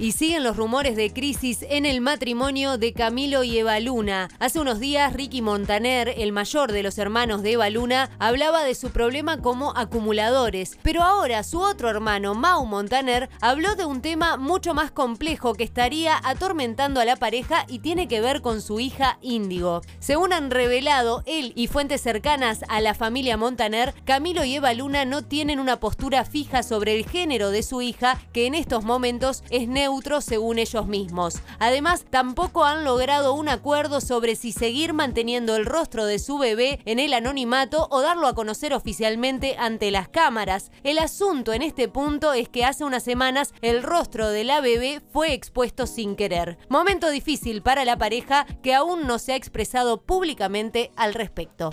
Y siguen los rumores de crisis en el matrimonio de Camilo y Eva Luna. Hace unos días, Ricky Montaner, el mayor de los hermanos de Eva Luna, hablaba de su problema como acumuladores. Pero ahora su otro hermano, Mau Montaner, habló de un tema mucho más complejo que estaría atormentando a la pareja y tiene que ver con su hija Índigo. Según han revelado él y fuentes cercanas a la familia Montaner, Camilo y Eva Luna no tienen una postura fija sobre el género de su hija, que en estos momentos es neutro según ellos mismos. Además, tampoco han logrado un acuerdo sobre si seguir manteniendo el rostro de su bebé en el anonimato o darlo a conocer oficialmente ante las cámaras. El asunto en este punto es que hace unas semanas el rostro de la bebé fue expuesto sin querer. Momento difícil para la pareja que aún no se ha expresado públicamente al respecto.